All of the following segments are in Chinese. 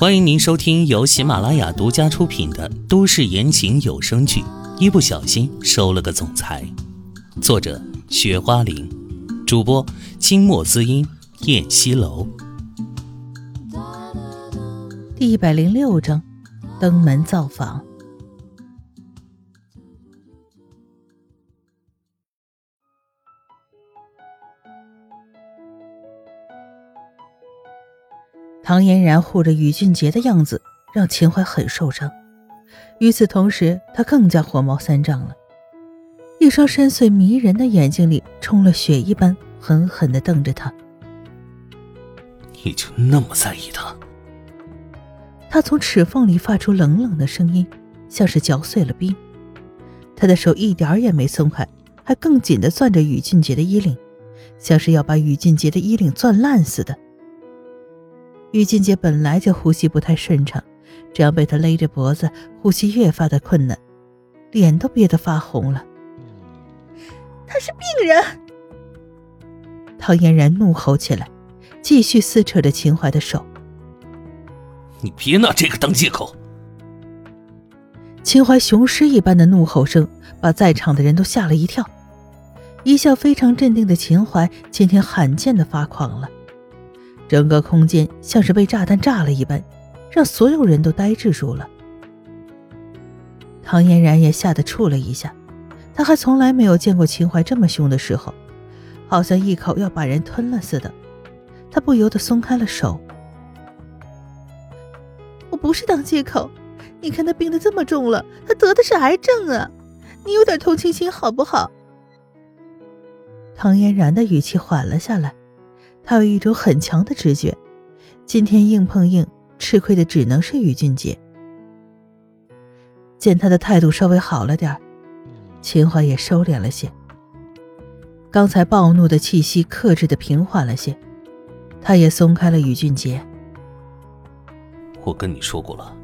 欢迎您收听由喜马拉雅独家出品的都市言情有声剧《一不小心收了个总裁》，作者：雪花玲，主播：清墨滋音、燕西楼。第一百零六章，登门造访。唐嫣然护着宇俊杰的样子，让秦淮很受伤。与此同时，他更加火冒三丈了，一双深邃迷人的眼睛里充了血一般，狠狠地瞪着他。你就那么在意他？他从齿缝里发出冷冷的声音，像是嚼碎了冰。他的手一点也没松开，还更紧地攥着宇俊杰的衣领，像是要把宇俊杰的衣领攥烂似的。于俊杰本来就呼吸不太顺畅，这样被他勒着脖子，呼吸越发的困难，脸都憋得发红了。他是病人！唐嫣然怒吼起来，继续撕扯着秦淮的手。你别拿这个当借口！秦淮雄狮一般的怒吼声，把在场的人都吓了一跳。一向非常镇定的秦淮，今天罕见的发狂了。整个空间像是被炸弹炸了一般，让所有人都呆滞住了。唐嫣然也吓得怵了一下，她还从来没有见过秦淮这么凶的时候，好像一口要把人吞了似的。她不由得松开了手。我不是当借口，你看他病得这么重了，他得的是癌症啊，你有点同情心好不好？唐嫣然的语气缓了下来。他有一种很强的直觉，今天硬碰硬，吃亏的只能是于俊杰。见他的态度稍微好了点秦淮也收敛了些，刚才暴怒的气息克制的平缓了些，他也松开了于俊杰。我跟你说过了，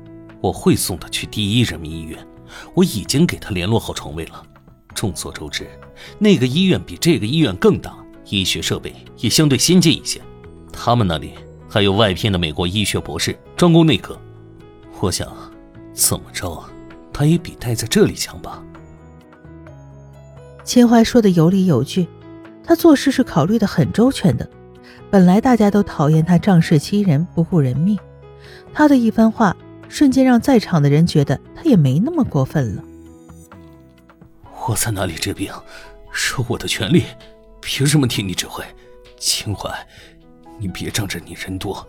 我会送他去第一人民医院，我已经给他联络好床位了。众所周知，那个医院比这个医院更大。医学设备也相对先进一些，他们那里还有外聘的美国医学博士专攻内科。我想，怎么着，他也比待在这里强吧。秦淮说的有理有据，他做事是考虑的很周全的。本来大家都讨厌他仗势欺人、不顾人命，他的一番话瞬间让在场的人觉得他也没那么过分了。我在哪里治病，是我的权利。凭什么听你指挥，秦淮？你别仗着你人多，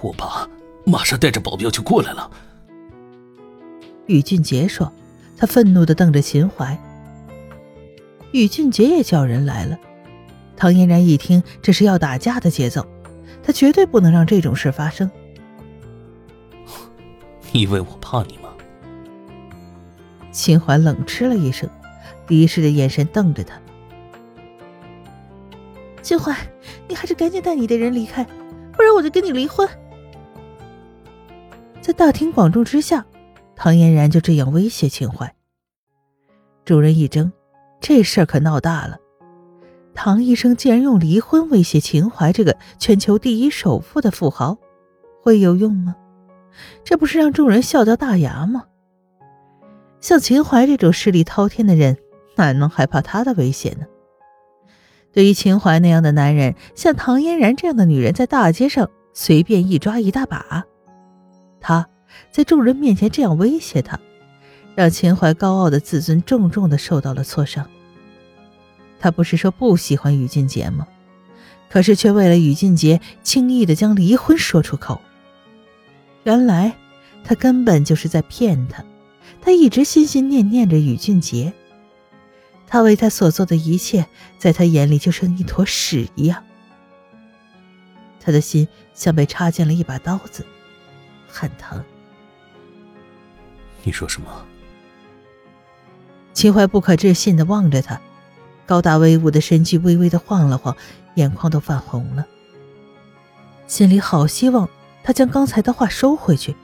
我爸马上带着保镖就过来了。宇俊杰说，他愤怒的瞪着秦淮。宇俊杰也叫人来了。唐嫣然一听，这是要打架的节奏，他绝对不能让这种事发生。你以为我怕你吗？秦淮冷嗤了一声，敌视的眼神瞪着他。秦淮，你还是赶紧带你的人离开，不然我就跟你离婚。在大庭广众之下，唐嫣然就这样威胁秦淮。众人一怔，这事儿可闹大了。唐医生竟然用离婚威胁秦淮这个全球第一首富的富豪，会有用吗？这不是让众人笑掉大牙吗？像秦淮这种势力滔天的人，哪能害怕他的威胁呢？对于秦淮那样的男人，像唐嫣然这样的女人，在大街上随便一抓一大把。他在众人面前这样威胁他，让秦淮高傲的自尊重重的受到了挫伤。他不是说不喜欢于俊杰吗？可是却为了于俊杰，轻易的将离婚说出口。原来他根本就是在骗他，他一直心心念念着于俊杰。他为他所做的一切，在他眼里就像一坨屎一样。他的心像被插进了一把刀子，很疼。你说什么？秦淮不可置信的望着他，高大威武的身躯微微的晃了晃，眼眶都泛红了。心里好希望他将刚才的话收回去，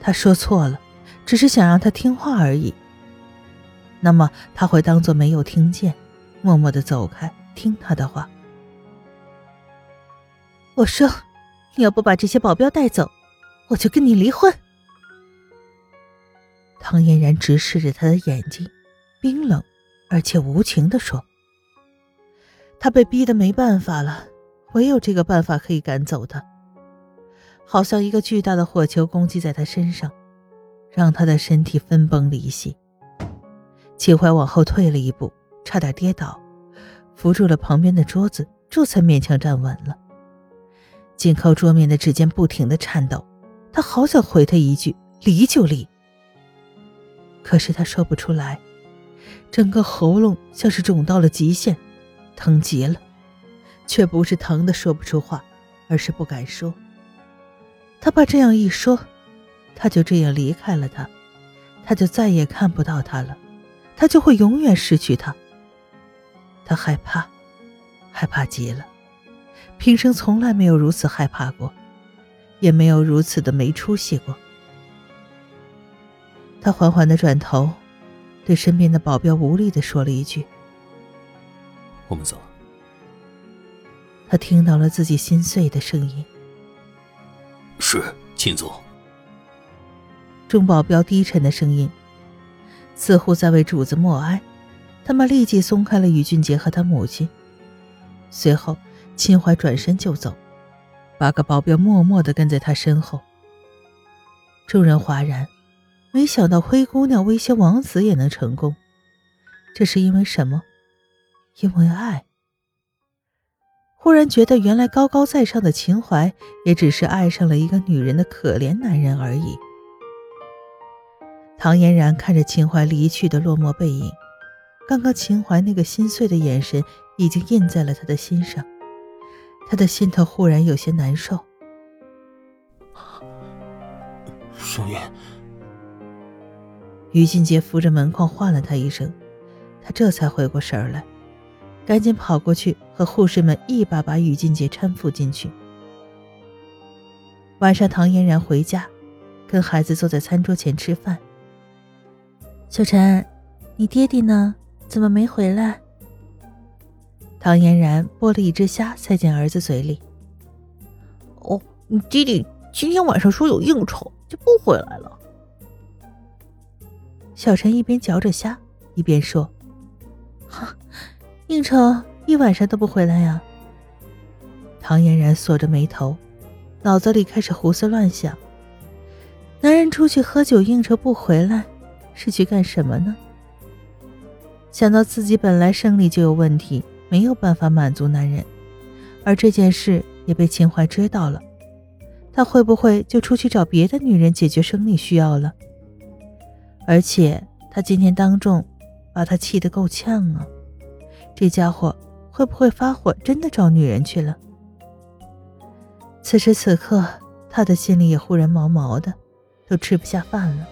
他说错了，只是想让他听话而已。那么他会当做没有听见，默默的走开，听他的话。我说，你要不把这些保镖带走，我就跟你离婚。唐嫣然直视着他的眼睛，冰冷而且无情的说：“他被逼得没办法了，唯有这个办法可以赶走他。好像一个巨大的火球攻击在他身上，让他的身体分崩离析。秦淮往后退了一步，差点跌倒，扶住了旁边的桌子，这才勉强站稳了。紧靠桌面的指尖不停的颤抖，他好想回他一句：离就离。”可是他说不出来，整个喉咙像是肿到了极限，疼极了，却不是疼的说不出话，而是不敢说。他怕这样一说，他就这样离开了他，他就再也看不到他了，他就会永远失去他。他害怕，害怕极了，平生从来没有如此害怕过，也没有如此的没出息过。他缓缓的转头，对身边的保镖无力的说了一句：“我们走。”他听到了自己心碎的声音。是秦总。众保镖低沉的声音，似乎在为主子默哀。他们立即松开了于俊杰和他母亲。随后，秦淮转身就走，八个保镖默默的跟在他身后。众人哗然。没想到灰姑娘威胁王子也能成功，这是因为什么？因为爱。忽然觉得，原来高高在上的秦淮也只是爱上了一个女人的可怜男人而已。唐嫣然看着秦淮离去的落寞背影，刚刚秦淮那个心碎的眼神已经印在了他的心上，他的心头忽然有些难受。双月。于俊杰扶着门框唤了他一声，他这才回过神来，赶紧跑过去和护士们一把把于俊杰搀扶进去。晚上，唐嫣然回家，跟孩子坐在餐桌前吃饭。小陈，你爹爹呢？怎么没回来？唐嫣然剥了一只虾塞进儿子嘴里。哦，你爹爹今天晚上说有应酬，就不回来了。小陈一边嚼着虾，一边说：“哈，应酬一晚上都不回来呀？”唐嫣然锁着眉头，脑子里开始胡思乱想：男人出去喝酒应酬不回来，是去干什么呢？想到自己本来生理就有问题，没有办法满足男人，而这件事也被秦淮知道了，他会不会就出去找别的女人解决生理需要了？而且他今天当众把他气得够呛啊！这家伙会不会发火，真的找女人去了？此时此刻，他的心里也忽然毛毛的，都吃不下饭了。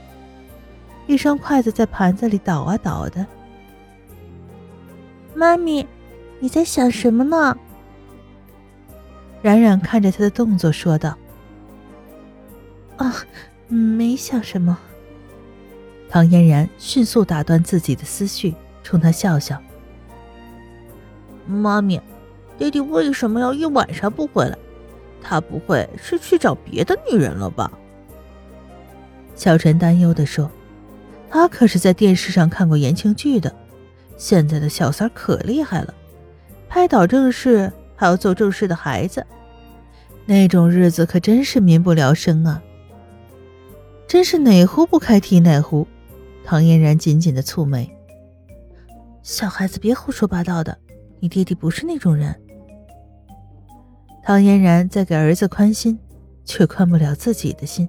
一双筷子在盘子里倒啊倒的。妈咪，你在想什么呢？冉冉看着他的动作说道：“啊，没想什么。”唐嫣然迅速打断自己的思绪，冲他笑笑：“妈咪，爹爹为什么要一晚上不回来？他不会是去找别的女人了吧？”小陈担忧的说：“他可是在电视上看过言情剧的，现在的小三可厉害了，拍倒正事还要做正事的孩子，那种日子可真是民不聊生啊！真是哪壶不开提哪壶。”唐嫣然紧紧的蹙眉：“小孩子别胡说八道的，你爹爹不是那种人。”唐嫣然在给儿子宽心，却宽不了自己的心，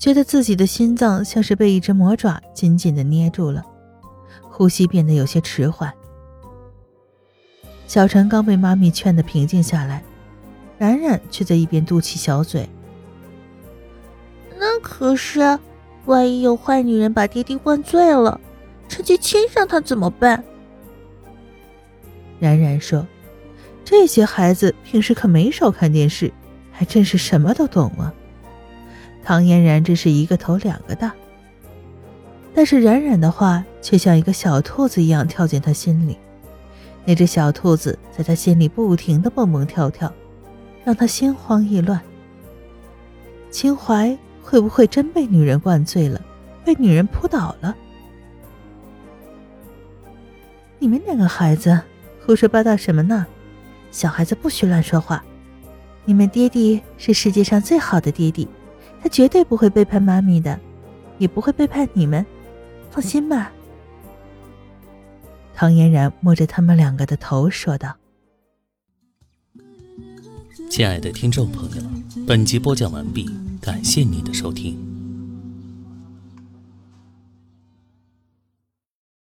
觉得自己的心脏像是被一只魔爪紧紧的捏住了，呼吸变得有些迟缓。小陈刚被妈咪劝得平静下来，冉冉却在一边嘟起小嘴：“那可是……”万一有坏女人把爹爹灌醉了，趁机亲上他怎么办？冉冉说：“这些孩子平时可没少看电视，还真是什么都懂啊。”唐嫣然真是一个头两个大，但是冉冉的话却像一个小兔子一样跳进他心里，那只小兔子在他心里不停的蹦蹦跳跳，让他心慌意乱。秦淮会不会真被女人灌醉了，被女人扑倒了？你们两个孩子胡说八道什么呢？小孩子不许乱说话。你们爹地是世界上最好的爹地，他绝对不会背叛妈咪的，也不会背叛你们，放心吧。唐嫣然摸着他们两个的头说道：“亲爱的听众朋友，本集播讲完毕，感谢您的收听。”